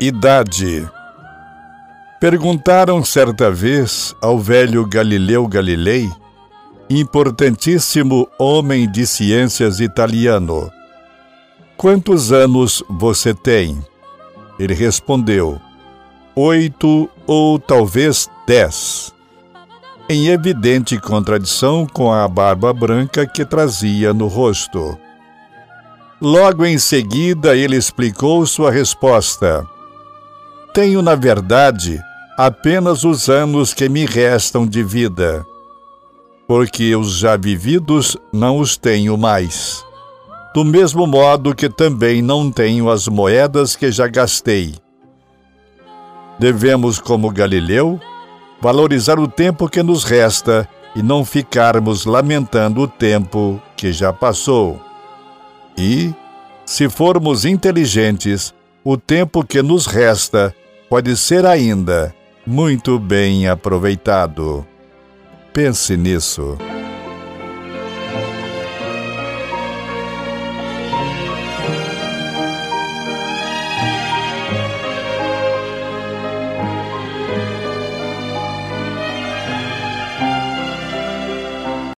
Idade Perguntaram certa vez ao velho Galileu Galilei, importantíssimo homem de ciências italiano: Quantos anos você tem? Ele respondeu: Oito ou talvez dez. Em evidente contradição com a barba branca que trazia no rosto. Logo em seguida, ele explicou sua resposta. Tenho, na verdade, apenas os anos que me restam de vida, porque os já vividos não os tenho mais. Do mesmo modo que também não tenho as moedas que já gastei. Devemos, como Galileu, valorizar o tempo que nos resta e não ficarmos lamentando o tempo que já passou. E, se formos inteligentes, o tempo que nos resta pode ser ainda muito bem aproveitado. Pense nisso.